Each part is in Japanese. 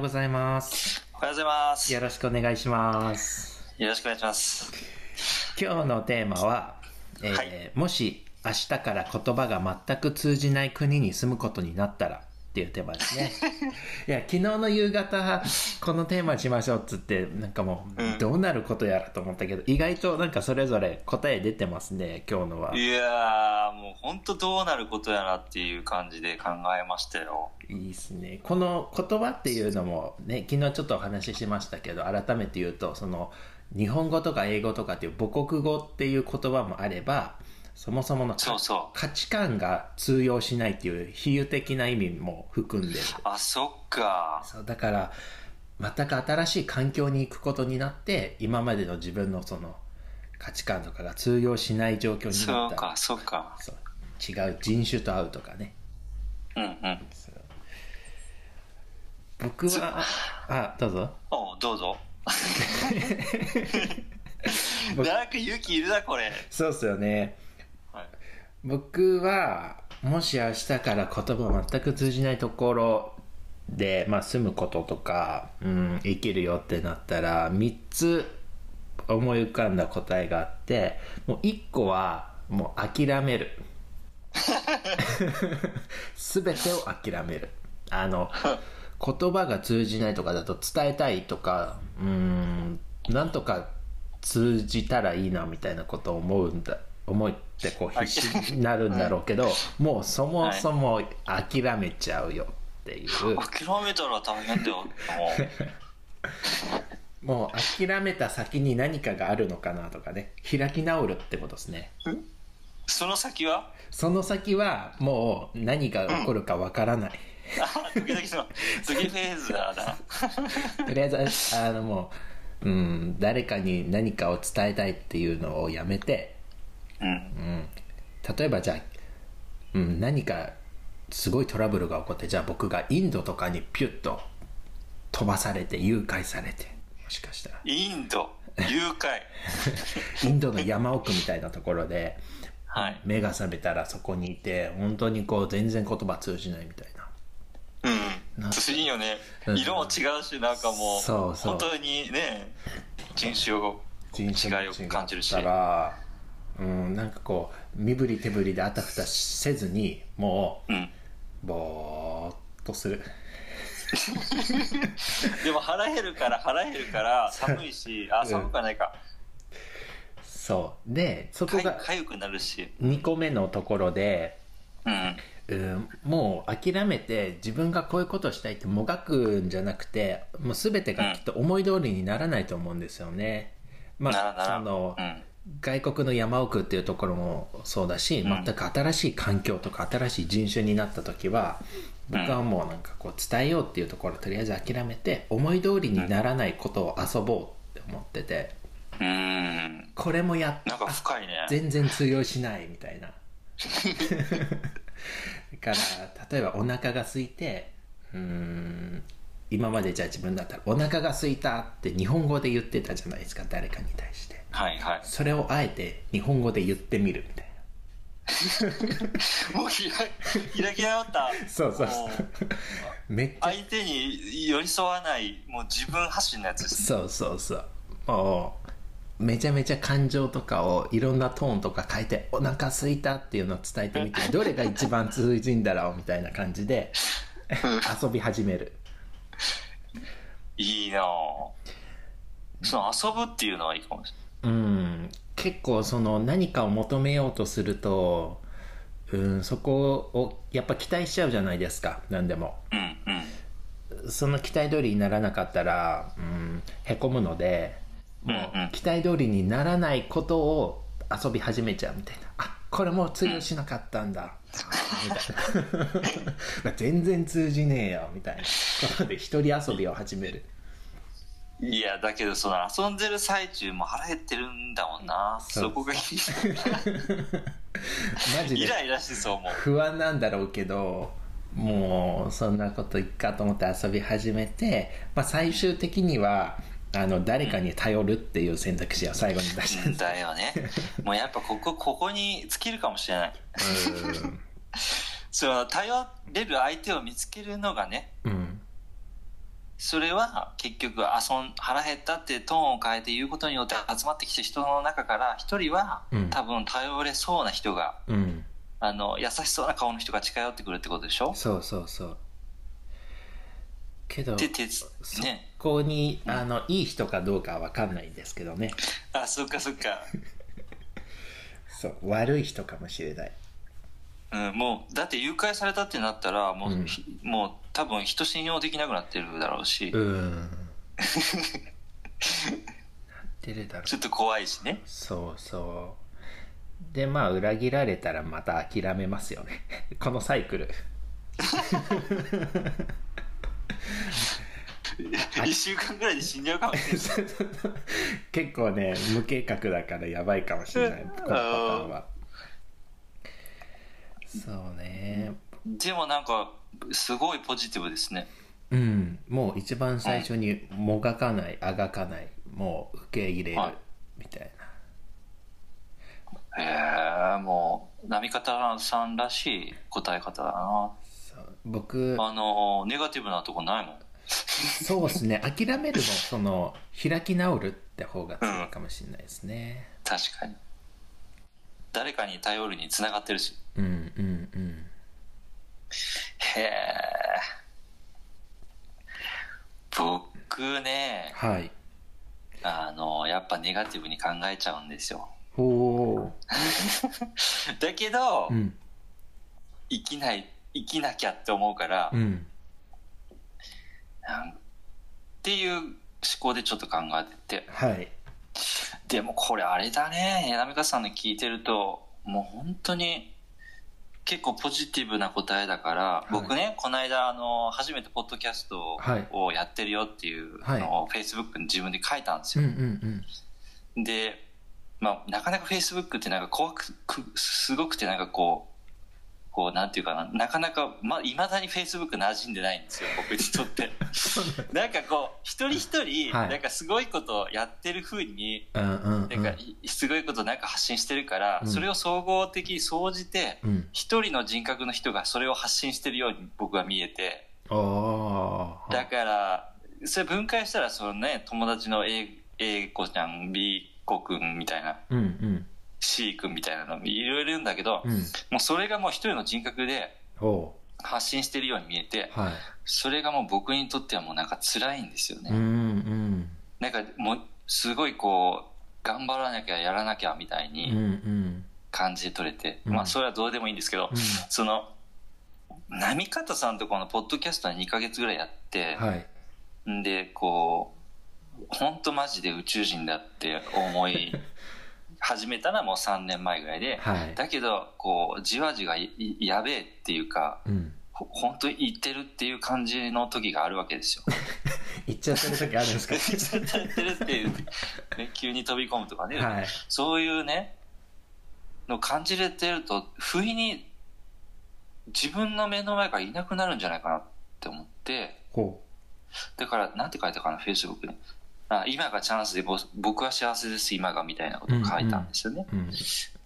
うございます。おはようございます。よよろしくお願いします。ろしくお願いします。今日のテーマは、えーはいもし明日から言葉が全く通じない国に住むことになったらっていうテーマですね。いや、昨日の夕方、このテーマにしましょうっつって、なんかもう、うんどうなることやらと思ったけど、意外となんかそれぞれ答え出てますね、今日のは。いやー、もう本当どうなることやらっていう感じで考えましたよ。いいですね。この言葉っていうのもね、昨日ちょっとお話ししましたけど、改めて言うと、その、日本語とか英語とかっていう母国語っていう言葉もあれば、そもそもの価値観が通用しないっていう比喩的な意味も含んでる。あ、そっか。そうだから、全く新しい環境に行くことになって、今までの自分のその価値観とかが通用しない状況になったらそうか、そうか。違う人種と会うとかね。うんうん。僕は、あ、どうぞ。おうどうぞ。僕なんか勇気いるな、これ。そうっすよね。はい。僕は、もし明日から言葉が全く通じないところで、まあ住むこととか、うん、生きるよってなったら、3つ思い浮かんだ答えがあって、もう1個は、もう諦める。すべてを諦める。あの、言葉が通じないとかだと伝えたいとか、うん、なんとか通じたらいいなみたいなことを思うんだ、思ってこう必死になるんだろうけど、もうそもそも諦めちゃうよっていう、諦めたら大変だよ。も もう諦めた先に何かがあるのかなとかね、開き直るってことですね。うその先は？その先はもう何が起こるかわからない。あ、時々の、次フェーズだな。とりあえず、あのもう、うん、誰かに何かを伝えたいっていうのをやめて、うん。うん、例えばじゃあ、うん、何かすごいトラブルが起こって、じゃあ僕がインドとかにピュッと飛ばされて誘拐されて、もしかしたら、インド、誘拐？インドの山奥みたいなところで、はい。目が覚めたらそこにいて、本当にこう全然言葉通じないみたいな。うん。いいよねう。ん色も違うし、なんかもう、そうそう本当にね、人種を、人種も違いを感じるし違ったら、うん、なんかこう、身振り手振りであたふたせずに、もうん。う、ぼーっとする。でも腹減るから、腹減るから、寒いし、あ、寒くはないか。そう。で、そこかがかゆくなるし。2個目のところで、うん。うん、もう諦めて自分がこういうことをしたいってもがくんじゃなくて、もう全てがきっと思い通りにならないと思うんですよね。まあ、ならならその、うん。外国の山奥っていうところもそうだし、ん全く新しい環境とか新しい人種になった時は、僕はもうなんかこう伝えようっていうところをとりあえず諦めて、思い通りにならないことを遊ぼうって思ってて、うーん。これもやっなんか深いね。全然通用しないみたいな。だから、例えばお腹が空いて、うーん、今までじゃあ自分だったらお腹が空いたって日本語で言ってたじゃないですか、誰かに対して。はいはい。それをあえて日本語で言ってみるみたいな。もう開開き直った。そうそうもそう。めっちゃ、相手に寄り添わない、もう自分発信のやつです。そうそうそう。もう、めちゃめちゃ感情とかをいろんなトーンとか変えて、お腹空いたっていうのを伝えてみて、どれが一番通じんだろうみたいな感じで 遊び始める。いいなぁ。その遊ぶっていうのはいいかもしうん、結構その何かを求めようとすると、うん、そこをやっぱ期待しちゃうじゃないですか、何でも。うんうん。その期待通りにならなかったら、うん、へこむので、もう期待通りにならないことを遊び始めちゃうみたいな。あ、これもう通用しなかったんだ。みたいな。全然通じねえよ、みたいな。ことで一人遊びを始める。いや、だけどその遊んでる最中も腹減ってるんだもんな。そこがいい。マジでイライラしそうもう。不安なんだろうけど、もうそんなこといっかと思って遊び始めて、まあ、最終的にはあの誰かに頼るっていう選択肢を最後に出したんだよね。もうやっぱここ、ここに尽きるかもしれない。その頼れる相手を見つけるのがね、うん、うん、それは結局遊ん腹減ったってトーンを変えて言うことによって集まってきた人の中から一人はうん。多分頼れそうな人が、うん。あの優しそうな顔の人が近寄ってくるってことでしょ？そうそうそう。けどで鉄そね。こにあのいい人かどうかは分かんないんですけどね。あそっかそっか、そう悪い人かもしれないうん、もうだって誘拐されたってなったらもう,、うん。ひもう多分人信用できなくなってるだろうし、うん。なってるだろう。ちょっと怖いしね。そうそう。でまあ裏切られたらまた諦めますよね。このサイクル。1週間ぐらいで死んじゃうかもしれない。結構ね無計画だからやばいかもしれない。このパターンはそうね。でもなんかすごいポジティブですね。うん。もう一番最初にもがかないあがかないもう受け入れるはい。みたいへえもう波方さんらしい答え方だな。僕あのネガティブなとこないもん。そうですね。諦めるのその開き直るって方が強いかもしれないですね。確かに。誰かに頼るにつながってるしうんうんうん。へえ僕ねはい。あのやっぱネガティブに考えちゃうんですよ。ほ だけど、ううん。生きない生きなきゃって思うから、うん。なんっていう思考でちょっと考えてて。はい。でもこれあれだね。南川さんの聞いてるともう本当に結構ポジティブな答えだから、い。僕ねこの間あの初めてポッドキャストはい。をやってるよっていうはいのをフェイスブックに自分で書いたんですよ、うんうんうん。で、まあ、なかなかフェイスブックってなんか怖くくすごくてなんかこうこうなんていうかななかなかまあ、未だにフェイスブック馴染んでないんですよ 僕にとって。なんかこう一人一人はい。なんかすごいことをやってる風にうんうんうん。なんかいすごいことなんか発信してるから、うん。それを総合的に総じてうん。一人の人格の人がそれを発信してるように僕は見えて。だからそれ分解したらそのね友達の A, A 子ちゃん B 子くんみたいな。うんうん C 君みたいなのいろいろいるんだけど、うん。もうそれがもう一人の人格でお発信してるように見えてーはい。それがもう僕にとってはもうなんか辛いんですよね、うんうん。なんかもうすごいこう頑張らなきゃやらなきゃみたいうんうにん。感じで取れて、うん。まあそれはどうでもいいんですけど、うん。その波方さんとこのポッドキャストは2ヶ月ぐらいやって、はい。んでこう本当マジで宇宙人だって思い 始めたのはもう3年前ぐらいで、はい。だけどこうじわじわやべえっていうかうん。ほ本当に言ってるっていう感じの時があるわけですよ。言っちゃってる時あるんですか？言ってるっていう、ね、急に飛び込むとかね、はい。そういうねの感じれてると不意に自分の目の前からいなくなるんじゃないかなって思って。ほだからなんて書いたかなフェイスブックにあ今がチャンスでぼ僕は幸せです今がみたいなことを書いたんですよね、ううん。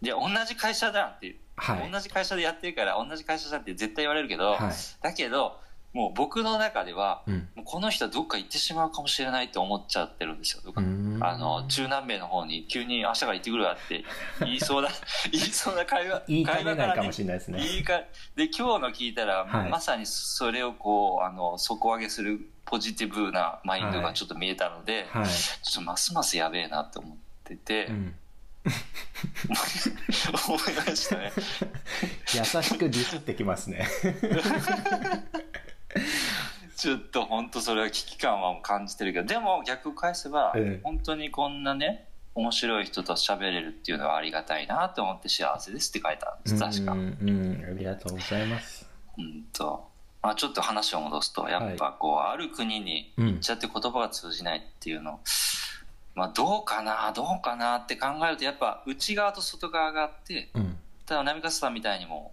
で同じ会社だっていう、はい。同じ会社でやってるから同じ会社だって絶対言われるけど、はい。だけどもう僕の中ではうん。もうこの人はどっか行ってしまうかもしれないって思っちゃってるんですよ。あの中南米の方に急に明日から行ってくるわって 言いそうな 言いそうな会話言いか会話らねねないかもしれないですね。言いかで今日の聞いたら、はい。まさにそれをこうあの底上げするポジティブなマインドはい。がちょっと見えたので、はい。ちょっとますますやべえなって思ってて、うん。思いましたね。優しくディスってきますね ちょっと本当それは危機感は感じてるけどでも逆を返せば、ええ。本当にこんなね面白い人と喋れるっていうのはありがたいなと思って幸せですって書いたんです確か。うんうんありがとうございます。うんと、まあ、ちょっと話を戻すとやっぱこう、ある国に行っちゃって言葉が通じないっていうの、まあどうかなどうかなって考えるとやっぱ内側と外側があってうん。ただ波笠さんみたいにも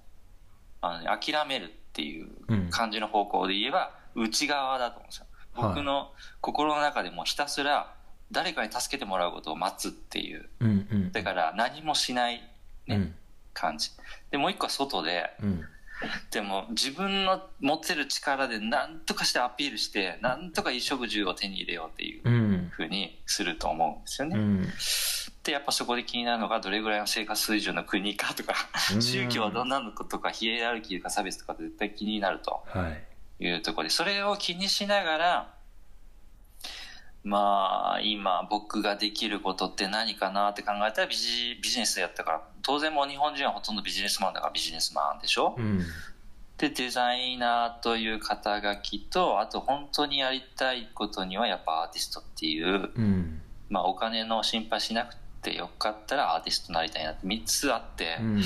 あの諦めるっていううん。感じの方向で言えば内側だと思うんですよ。はい。僕の心の中でもひたすら誰かに助けてもらうことを待つっていう。うんうんだから何もしないね、うん。感じ。でもう一個は外でうん。でも自分の持ってる力で何とかしてアピールして何とか衣食住を手に入れようっていううん。ふうにすると思うんですよね。うんでやっぱそこで気になるのがどれぐらいの生活水準の国かとかうん。宗教はどんなのかとかヒエラルキーとか差別とか絶対気になるとはい。いうところでそれを気にしながらまあ今僕ができることって何かなって考えたらビジビジネスやったから当然もう日本人はほとんどビジネスマンだからビジネスマンでしょ、うん。でデザイナーという肩書きとあと本当にやりたいことにはやっぱアーティストっていう、うん。まあ、お金の心配しなくてよかったらアーティストになりたいなって3つあって、うん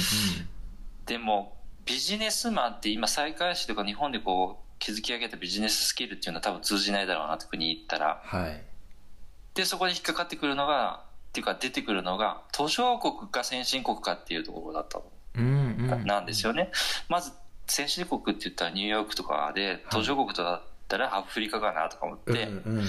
でもビジネスマンって今再開市とか日本でこう築き上げたビジネススキルっていうのは多分通じないだろうなって国に行ったら。はい。でそこで引っかかってくるのがっていうか出てくるのが途上国か先進国かっていうところだったうんうん。なんですよね、まず先進国って言ったらニューヨークとかで途上国とだったらアフリカかなとか思って、うんうん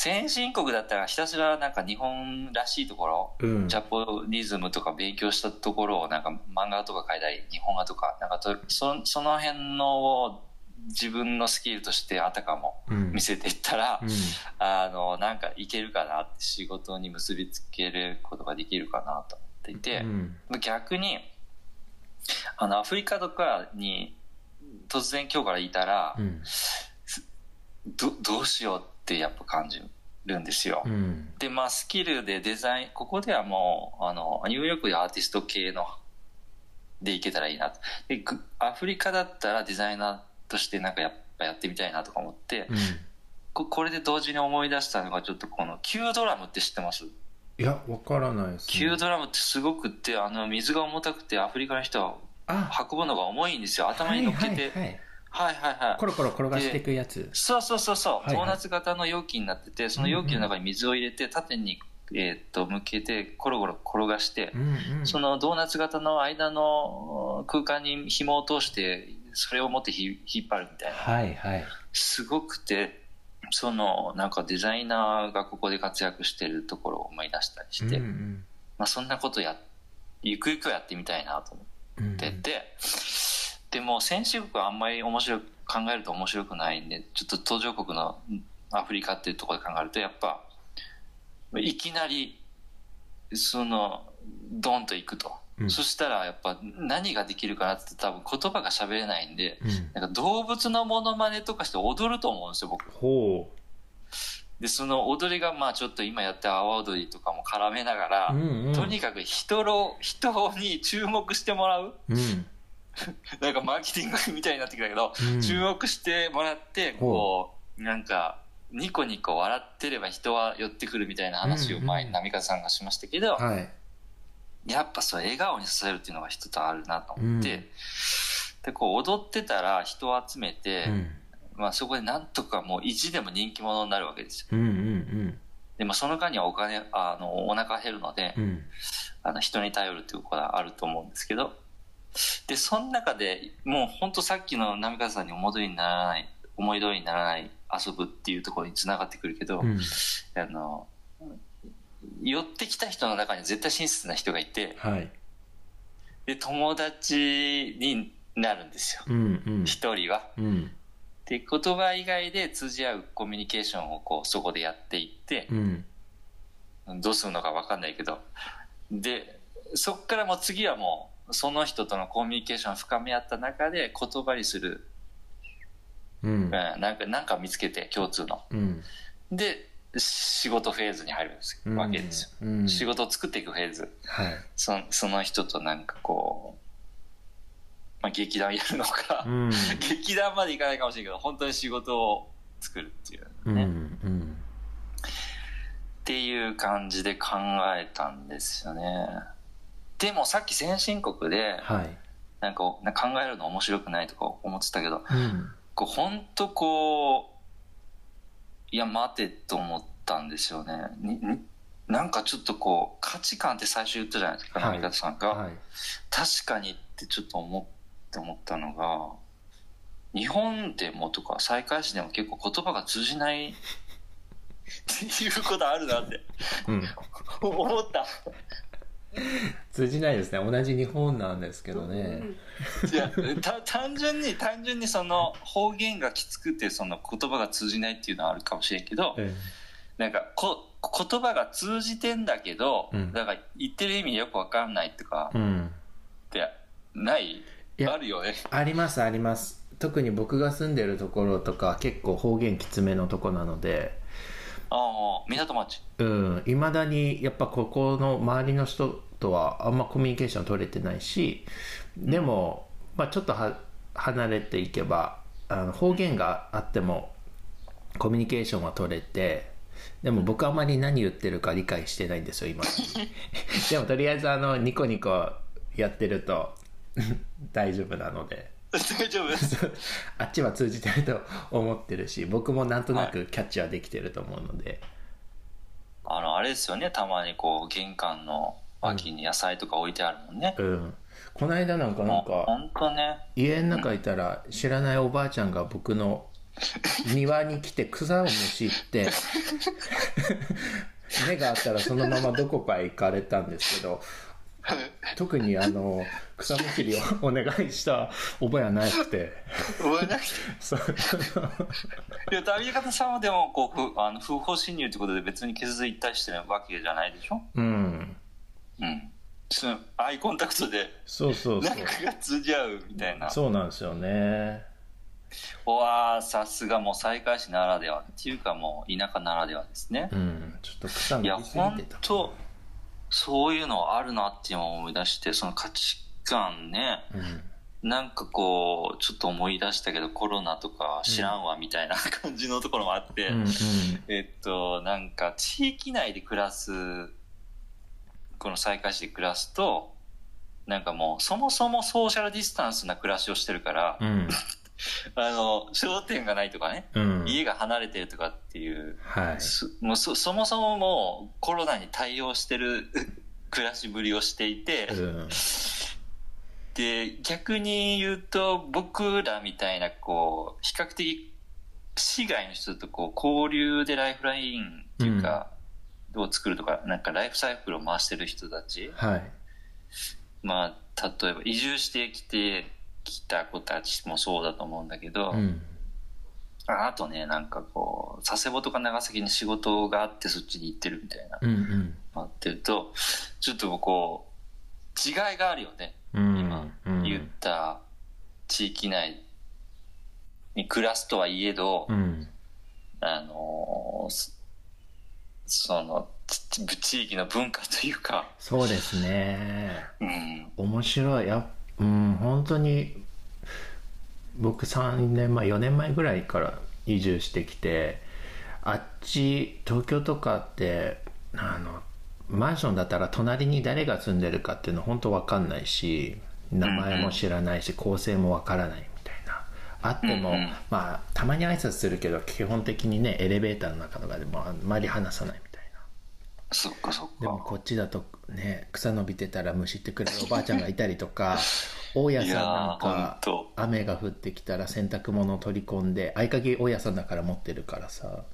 先進国だったらひたすらなんか日本らしいところうん。ジャポニズムとか勉強したところをなんか漫画とか描いたり日本画とかなんかとそその辺のを自分のスキルとしてあたかもうん。見せていったら、うん。あのなんかいけるかなって仕事に結びつけることができるかなと思っていて、うん。逆にあのアフリカとかに突然今日からいたら、うん。どどうしようってやっぱ感じるんですよ。うん。でまあスキルでデザインここではもうあのニューヨークでアーティスト系のでいけたらいいなと。でぐアフリカだったらデザイナーとしてなんかやっぱやってみたいなとか思って、うん。ここれで同時に思い出したのがちょっとこの Q ドラムって知ってます？いやわからないですね。Q ドラムってすごくってあの水が重たくてアフリカの人はあ。運ぶのが重いんですよ。頭に乗っけて、はいはいはいはいはいはい。コロコロ転がしていくやつ。そうそうそうそう、はいはい。ドーナツ型の容器になっててその容器の中に水を入れて縦に、えーっと向けてコロコロ転がして、うんうん。そのドーナツ型の間の空間に紐を通してそれを持ってひ引っ張るみたいな。はいはい。すごくてそのなんかデザイナーがここで活躍してるところを思い出したりして、うんうん。まあ、そんなことやゆくゆくはやってみたいなと思うんってて、でも先進国はあんまり面白く考えると面白くないんでちょっと途上国のアフリカっていうところで考えるとやっぱいきなりそのドンと行くと、うん。そしたらやっぱ何ができるかなって多分言葉が喋れないんでうん。なんか動物のモノマネとかして踊ると思うんですよ僕。ほでその踊りがまあちょっと今やった阿波踊りとかも絡めながら、ううんうん。とにかく人の人に注目してもらう。うん なんかマーケティングみたいになってきたけど、うん。注目してもらってこうなんかニコニコ笑ってれば人は寄ってくるみたいな話を前に波風さんがしましたけど、はい。やっぱそれ笑顔にさせるっていうのが一つあるなと思って、うん。でこう踊ってたら人を集めて、うん。まあ、そこでなんとかもう意地でも人気者になるわけですよ。うんうんでもその間にはお金あのお腹減るので、うんうん。あの人に頼るっていうことはあると思うんですけどでその中でもう本当さっきの波風さんに思い通りにならない思い通りにならない遊ぶっていうところにつながってくるけど、うん。あの寄ってきた人の中に絶対親切な人がいてはい。で友達になるんですよ。うんうん。一人は。うん。で言葉以外で通じ合うコミュニケーションをこうそこでやっていってう、ん。どうするのか分かんないけどでそっからもう次はもうその人とのコミュニケーションを深め合った中で言葉にする、うん。うん、なんかなんか見つけて共通の。うん。で仕事フェーズに入るんですうん。わけですよ、うん。仕事を作っていくフェーズ。はい。そその人となんかこう、まあ、劇団やるのか、うん。劇団までいかないかもしれないけど本当に仕事を作るっていううん。ね、うん。っていう感じで考えたんですよねでもさっき先進国ではい。なんか考えるの面白くないとか思ってたけどうん。こう本当こういや待てと思ったんですよね。なんかちょっとこう価値観って最初言ったじゃないですかはい。浪方さんが、はい。確かにってちょっと思って思ったのが日本でもとか再開市でも結構言葉が通じないっていうことあるなってうん。思った 通じないですね。同じ日本なんですけどね、いやた単純に単純にその方言がきつくてその言葉が通じないっていうのはあるかもしれんけど、えなんかこ言葉が通じてんだけど、うん。だから言ってる意味よくわかんないとかってない？いやあるよね。ありますあります。特に僕が住んでるところとか結構方言きつめのとこなのでああ港町。うん。いまだにやっぱここの周りの人とはあんまコミュニケーション取れてないしでも、まあ、ちょっとは離れていけばあの方言があってもコミュニケーションは取れてでも僕あまり何言ってるか理解してないんですよ今。でもとりあえずあのニコニコやってると 大丈夫なので 大丈夫 あっちは通じてると思ってるし僕もなんとなくキャッチはできてると思うので、あのあれですよね。たまにこう玄関の脇に野菜とか置いてあるもんね、うん、この間なんかなんか本当ね。家の中いたら知らないおばあちゃんが僕の 庭に来て草をむしって目があったらそのままどこかへ行かれたんですけど 特にあの草むしりをお願いした覚えはなくて。覚えなくて。そう。いや旅方さんはでもこうふあの不法侵入ってことで別に傷ついたりしてるわけじゃないでしょ？うん。うん。そのアイコンタクトでそうそうそう。何かが通じ合うみたいな。そうなんですよね。うわーさすがもう西海市ならではっていうかもう田舎ならではですね、うん。ちょっと草いやむしすぎ本てた。当そういうのあるなって今思い出してその価値観ね。うん。なんかこうちょっと思い出したけどコロナとか知らんわみたいな 感じのところもあって、うんうん。えっとなんか地域内で暮らすこの西海市で暮らすとなんかもうそもそもソーシャルディスタンスな暮らしをしてるから、うんあの商店がないとかね、うん。家が離れてるとかっていう。はい。そもうそそもそももうコロナに対応してる 暮らしぶりをしていて、うん。で逆に言うと僕らみたいなこう比較的市外の人とこう交流でライフラインっていうか、を作るとかなんかライフサイクルを回してる人たち。はい。まあ例えば移住してきてきた子たちもそうだと思うんだけど、うん。ああとねなんかこう佐世保とか長崎に仕事があってそっちに行ってるみたいなうんうん。なってるとちょっとこう違いがあるよねうん今うん。言った地域内に暮らすとはいえど、うん。あのーそそのち地域の文化というか、そうですね。うん、面白い。やうん本当に僕3年前4年前ぐらいから移住してきてあっち東京とかってあのマンションだったら隣に誰が住んでるかっていうの本当わかんないし名前も知らないし構成もわからないみたいな。あっても、まあたまに挨拶するけど基本的にねエレベーターの中とかでもあんまり話さないみたいなそっかそっか。でもこっちだとね草伸びてたらむしってくれるおばあちゃんがいたりとか 大家さんなんか雨が降ってきたら洗濯物を取り込んで合鍵大家さんだから持ってるからさ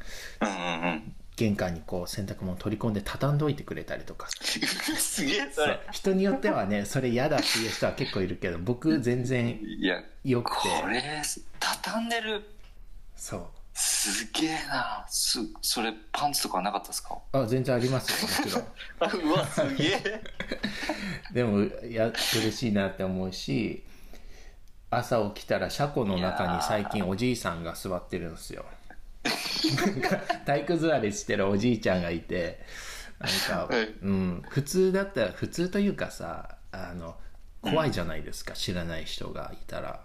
うんうんうん。玄関にこう洗濯物取り込んで畳んどいてくれたりとかすげえそれ。人によってはねそれ嫌だっていう人は結構いるけど僕全然いや、よくてこれ、畳んでる。そうすげえな。す、それパンツとかはなかったですか？あ全然ありますよもちろん。あ うわ、すげえ。でもや嬉しいなって思うし朝起きたら車庫の中に最近おじいさんが座ってるんですよ。体育座りしてるおじいちゃんがいてなんか、はい。うん、普通だったら普通というかさあの怖いじゃないですか、知らない人がいたら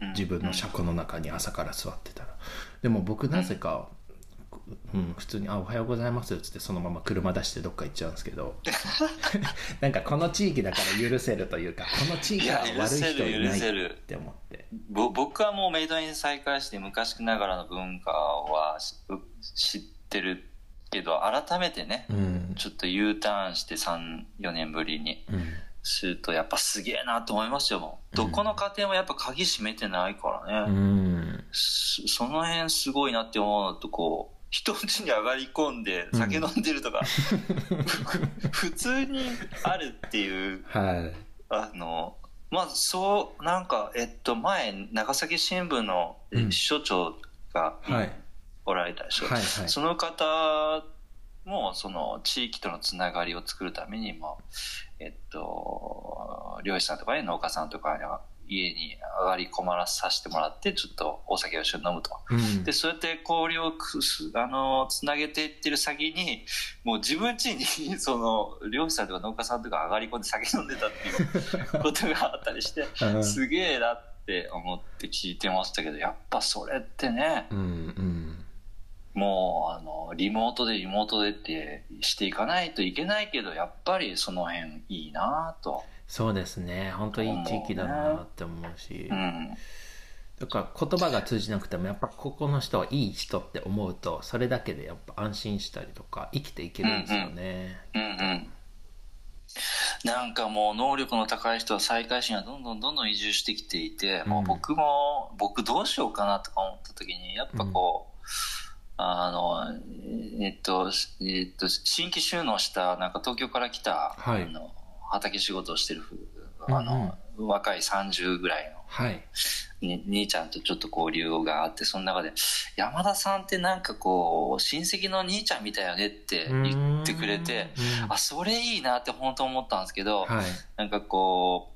自分の車庫の中に朝から座ってたら。でも僕なぜか、うん、普通に「あおはようございます」っつってそのまま車出してどっか行っちゃうんですけど。なんかこの地域だから許せるというかこの地域は悪い人いないせる許せるって思ってぼ僕はもうメイドイン再開して昔ながらの文化はし知ってるけど改めてね、うん。ちょっと U ターンして34年ぶりにうんするとやっぱすげえなと思いますよどこの家庭もやっぱ鍵閉めてないからね、うん。そその辺すごいなって思うのとこう人ん家に上がり込んで酒飲んでるとか、普通にあるっていう。はい。あのまずそうなんかえっと前長崎新聞のえうん。支所長がはい。おられたでしょ、はいはい。その方もその地域とのつながりを作るためにもえっと漁師さんとかね農家さんとかには家に上がり込まらさせてもらってちょっとお酒を一緒に飲むと。うん。でそうやって交流をくすあのつなげていってる先にもう自分家にその漁師さんとか農家さんとか上がり込んで酒飲んでたっていうことがあったりしてうん。すげえなって思って聞いてましたけどやっぱそれってねうんうんもうあのリモートでリモートでってしていかないといけないけどやっぱりその辺いいなと。そうですね。本当いい地域だなって思うし。うん。だから言葉が通じなくてもやっぱここの人はいい人って思うとそれだけでやっぱ安心したりとか生きていけるんですよね。うんうんなんかもう能力の高い人は再開心がどんどんどんどん移住してきていて、もう僕も僕どうしようかなとか思った時にやっぱこう、あのえっと、えっと、新規収納したなんか東京から来た、はい。あの畑仕事をしてるあの、若い30ぐらいのはい。に兄ちゃんとちょっと交流があってその中で山田さんってなんかこう親戚の兄ちゃんみたいよねって言ってくれてうん。あそれいいなって本当思ったんですけど、はい。なんかこう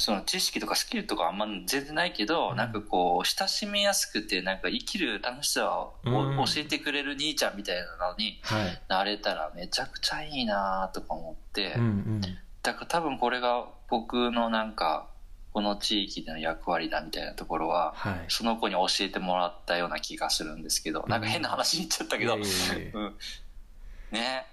その知識とかスキルとかあんま全然ないけど、うん。なんかこう親しみやすくてなんか生きる楽しさをうん。教えてくれる兄ちゃんみたいなのにはい。なれたらめちゃくちゃいいなとか思って、うんうん。だから多分これが僕のなんかこの地域での役割だみたいなところははい。その子に教えてもらったような気がするんですけどなんか変な話に言っちゃったけど、ね。や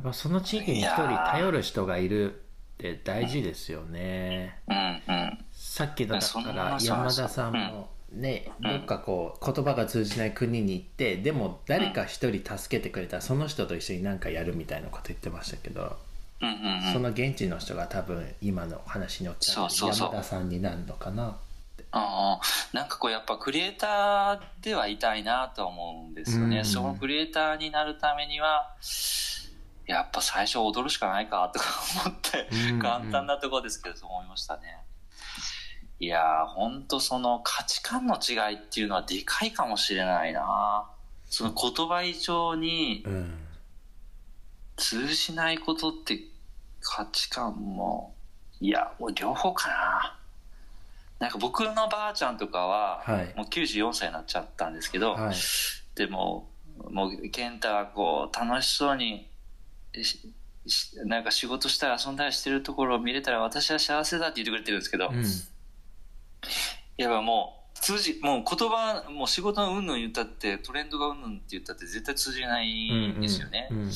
っぱその地域に一人頼る人がいるって大事ですよね。うんうん。さっきのだから山田さんもね、うん。どっかこう言葉が通じない国に行ってでも誰か一人助けてくれたらその人と一緒に何かやるみたいなこと言ってましたけど、うんうんうん。その現地の人が多分今の話によってそうそうそう。山田さんになるのかなああなんかこうやっぱクリエイターではいたいなと思うんですよね、うん。そのクリエイターになるためにはやっぱ最初踊るしかないかとか思って、うん簡単なところですけどそう思いましたね。いやーほんとその価値観の違いっていうのはでかいかもしれないな。その言葉以上にうん。通じないことって価値観もいやもう両方かな。なんか僕のばあちゃんとかは、はい。もう94歳になっちゃったんですけど、はい。でももう健太がこう楽しそうになんか仕事したり遊んだりしてるところを見れたら私は幸せだって言ってくれてるんですけど、うん。いやもう通じもう言葉もう仕事のうんぬん言ったってトレンドがうんぬんって言ったって絶対通じないんですよね、うんうん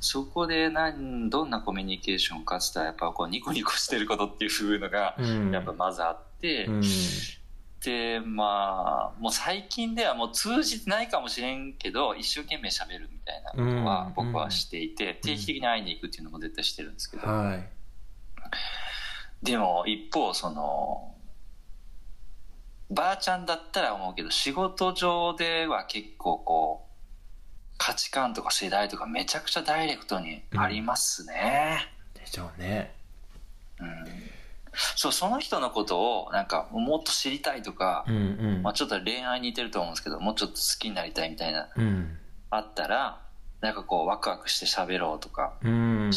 そこで何どんなコミュニケーションかつったらやっぱこうニコニコしてることっていうのがうん。やっぱまずあって、うん。でまあもう最近ではもう通じてないかもしれんけど一生懸命喋るみたいなことはうん僕はしていて、定期的に会いに行くっていうのも絶対してるんですけど、はい。でも一方そのばあちゃんだったら思うけど仕事上では結構こう価値観とか世代とかめちゃくちゃダイレクトにありますね。でしょうね。うんそうその人のことをなんかもっと知りたいとか、うんうん。まあ、ちょっと恋愛に似てると思うんですけどもうちょっと好きになりたいみたいなうん。あったらなんかこうワクワクして喋ろうとか、うん。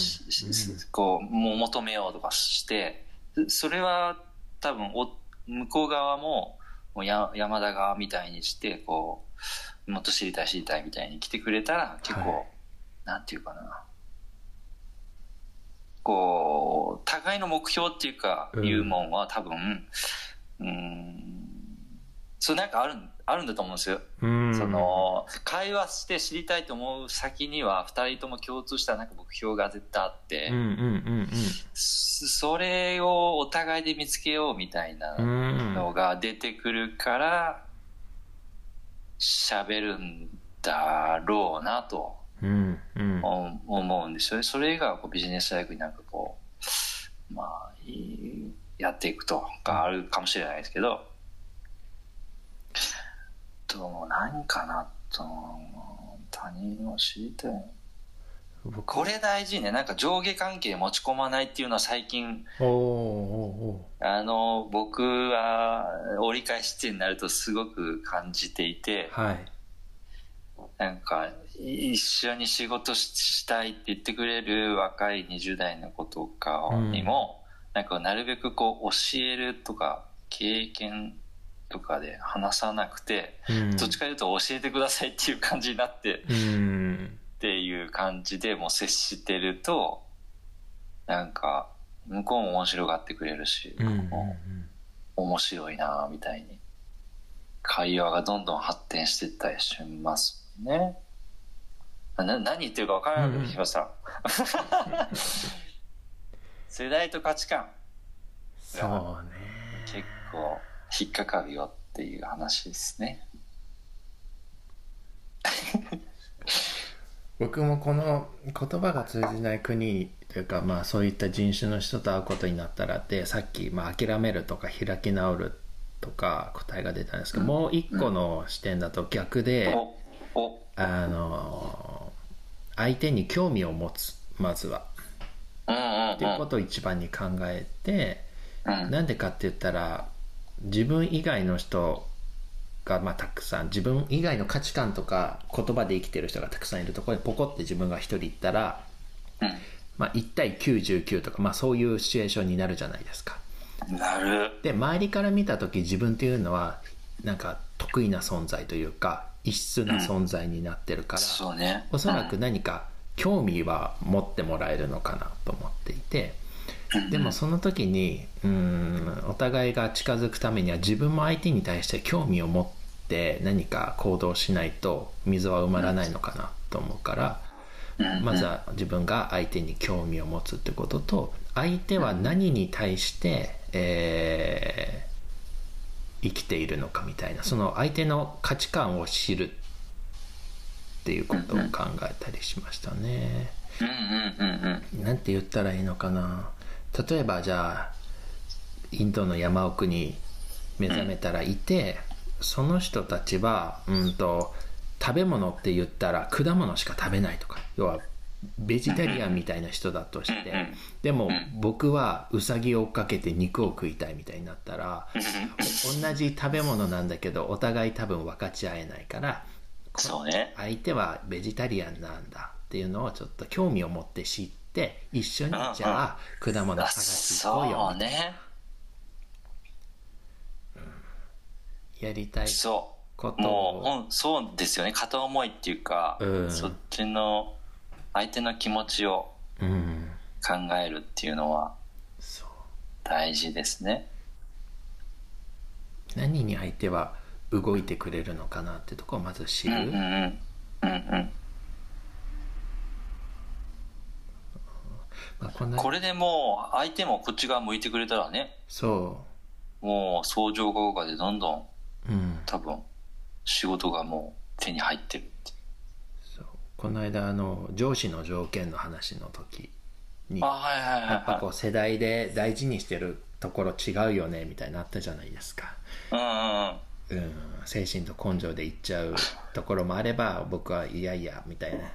こうもう求めようとかしてそれは多分お向こう側ももうや山田側みたいにしてこうもっと知りたい知りたいみたいに来てくれたら結構、はい。なんていうかなこう互いの目標っていうか、うんいうもんは多分うんそうなんかあるあるんだと思うんですよ。うん。その会話して知りたいと思う先には2人とも共通したなんか目標が絶対あって、うんうんうんそそれをお互いで見つけようみたいなのが出てくるから喋るんだろうなとうんうん。思思うんですよね。それがこうビジネスライクになんかこうまあやっていくとかあるかもしれないですけど。どうも何かなと他人を知りたい？僕。これ大事ね。なんか上下関係持ち込まないっていうのは最近おーおあの僕は折り返し地点になるとすごく感じていて。はいなんか一緒に仕事ししたいって言ってくれる若い20代の子とかにも、なん。かなるべくこう教えるとか経験とかで話さなくて、うん。どっちかというと教えてくださいっていう感じになってうん。っていう感じでもう接してるとなんか向こうも面白がってくれるし、うんうん面白いなみたいに。会話がどんどん発展していったりしますね。な何言ってるか分からなくなってきました、世代と価値観。そうね。結構引っかかるよっていう話ですね。僕もこの言葉が通じない国というかまあそういった人種の人と会うことになったらってさっき、まあ、諦めるとか開き直るとか答えが出たんですけど、もう一個の視点だと逆で、おおあの相手に興味を持つまずは。うんうんっていうことを一番に考えて、うん。うんなんでかって言ったら自分以外の人がまあたくさん自分以外の価値観とか言葉で生きてる人がたくさんいるところにポコって自分が一人行ったら、まあ、1対99とか、まあ、そういうシチュエーションになるじゃないですか。うんなる。で周りから見た時自分っていうのはなんか得意な存在というか異質な存在になってるから、そうね。おそらく何か興味は持ってもらえるのかなと思っていてでもその時にうんお互いが近づくためには自分も相手に対して興味を持って何か行動しないと溝は埋まらないのかなと思うからうんまずは自分が相手に興味を持つってことと相手は何に対して、えー生きているのかみたいなその相手の価値観を知るっていうことを考えたりしましたね。なんて言ったらいいのかな。例えばじゃあインドの山奥に目覚めたらいて、その人たちはうんと食べ物って言ったら果物しか食べないとか。要はベジタリアンみたいな人だとして、でも僕はウサギを追っかけて肉を食いたいみたいになったら、同じ食べ物なんだけどお互い多分分かち合えないからそうね。相手はベジタリアンなんだっていうのをちょっと興味を持って知って一緒にじゃあ果物あ探し行こうそようねやりたいそう。こともうをほんそうですよね。片思いっていうか、うん。そっちの相手の気持ちをうん考えるっていうのは大事ですね。何に相手は動いてくれるのかなってとこをまず知る、うんうんうんうんうん。まあ、こんなこれでもう相手もこっち側向いてくれたらねそもう相乗効果でどんどんううん。多分仕事がもう手に入ってるってこの間あの上司の条件の話の時にやっぱこはう世代で大事にしてるところ違うよねみたいになったじゃないですか。いうんうんうん。うん、精神と根性でいっちゃうところもあれば僕はいやいやみたいな。うん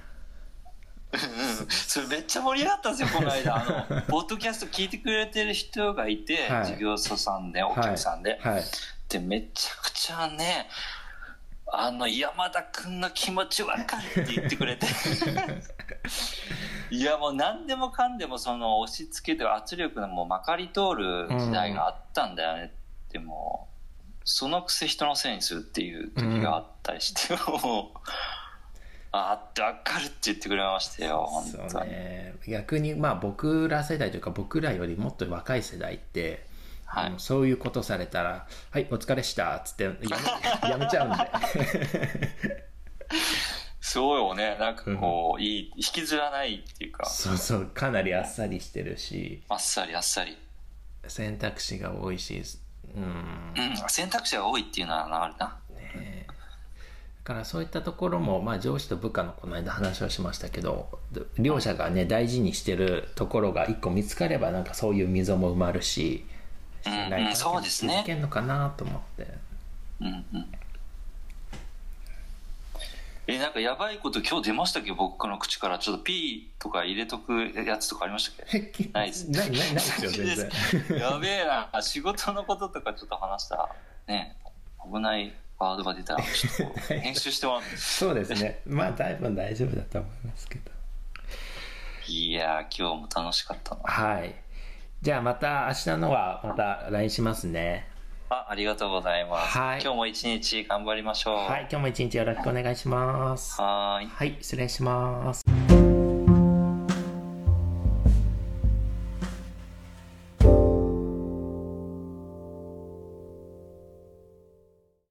それめっちゃ盛り上がったんですよこの間。あの ポッドキャスト聞いてくれてる人がいて、はい。事業者さんでお客さんで、はい。でめちゃくちゃねあの山田君の気持ちわかるって言ってくれて。いやもう何でもかんでもその押し付けて圧力のもうまかり通る時代があったんだよね、でもそのくせ人のせいにするっていう時があったりして、もうああってわかるって言ってくれましたよ本当に、ね。逆にまあ僕ら世代というか僕らよりもっと若い世代って、はい。そういうことされたら「はいお疲れした」っつってやめやめちゃうんで。そうよね。なんかこう、いい引きずらないっていうか。そうそうかなりあっさりしてるし。あっさりあっさり。選択肢が多いしうん。うん選択肢が多いっていうのはあるな。だからそういったところも、まあ、上司と部下のこの間話をしましたけど両者がね大事にしてるところが一個見つかればなんかそういう溝も埋まるしうん信頼関係そうですね。築けんのかなと思って、うんうん。えなんかやばいこと今日出ましたっけ？僕の口からちょっと P とか入れとくやつとかありましたっけ？ないです。ないないないですよ全然。やべえな。仕事のこととかちょっと話した。ね。危ないワードが出た。ら ちょっと編集してもらってそうですね。まあ多分大丈夫だと思いますけど。いやー今日も楽しかったな。はいじゃあまた明日のはまた LINE しますね。あありがとうございます、はい。今日も一日頑張りましょう。はい今日も一日よろしくお願いします。はーい。はい失礼します